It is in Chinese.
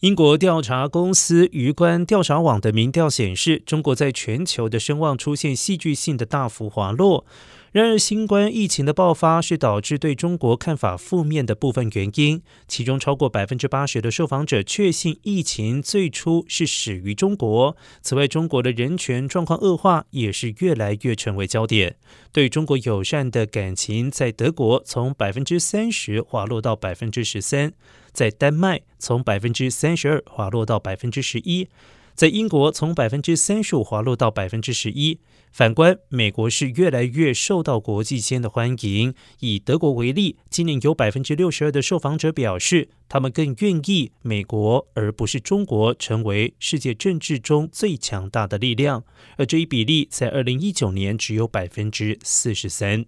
英国调查公司鱼观调查网的民调显示，中国在全球的声望出现戏剧性的大幅滑落。然而，新冠疫情的爆发是导致对中国看法负面的部分原因。其中，超过百分之八十的受访者确信疫情最初是始于中国。此外，中国的人权状况恶化也是越来越成为焦点。对中国友善的感情，在德国从百分之三十滑落到百分之十三，在丹麦从百分之三十二滑落到百分之十一。在英国，从百分之三十五滑落到百分之十一。反观美国，是越来越受到国际间的欢迎。以德国为例，今年有百分之六十二的受访者表示，他们更愿意美国而不是中国成为世界政治中最强大的力量。而这一比例在二零一九年只有百分之四十三。